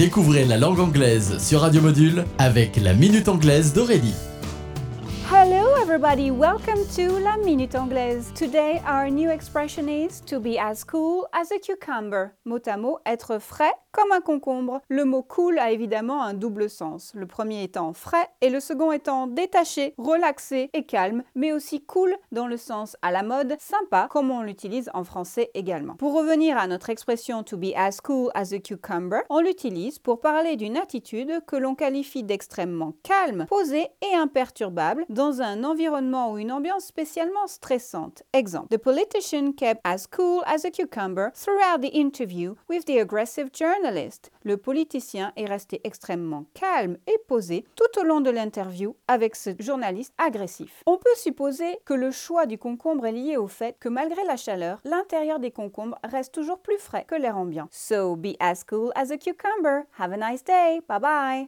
Découvrez la langue anglaise sur Radio Module avec la Minute Anglaise d'Aurélie. Hello, everybody. Welcome to La Minute Anglaise. Today, our new expression is to be as cool as a cucumber. Mot à mot, être frais comme un concombre. Le mot cool a évidemment un double sens. Le premier étant frais et le second étant détaché, relaxé et calme, mais aussi cool dans le sens à la mode, sympa, comme on l'utilise en français également. Pour revenir à notre expression to be as cool as a cucumber, on l'utilise pour parler d'une attitude que l'on qualifie d'extrêmement calme, posée et imperturbable dans un environnement ou une ambiance spécialement stressante. Exemple, the politician kept as cool as a cucumber throughout the interview with the aggressive journalist. Le politicien est resté extrêmement calme et posé tout au long de l'interview avec ce journaliste agressif. On peut supposer que le choix du concombre est lié au fait que malgré la chaleur, l'intérieur des concombres reste toujours plus frais que l'air ambiant. So be as cool as a cucumber. Have a nice day. Bye bye.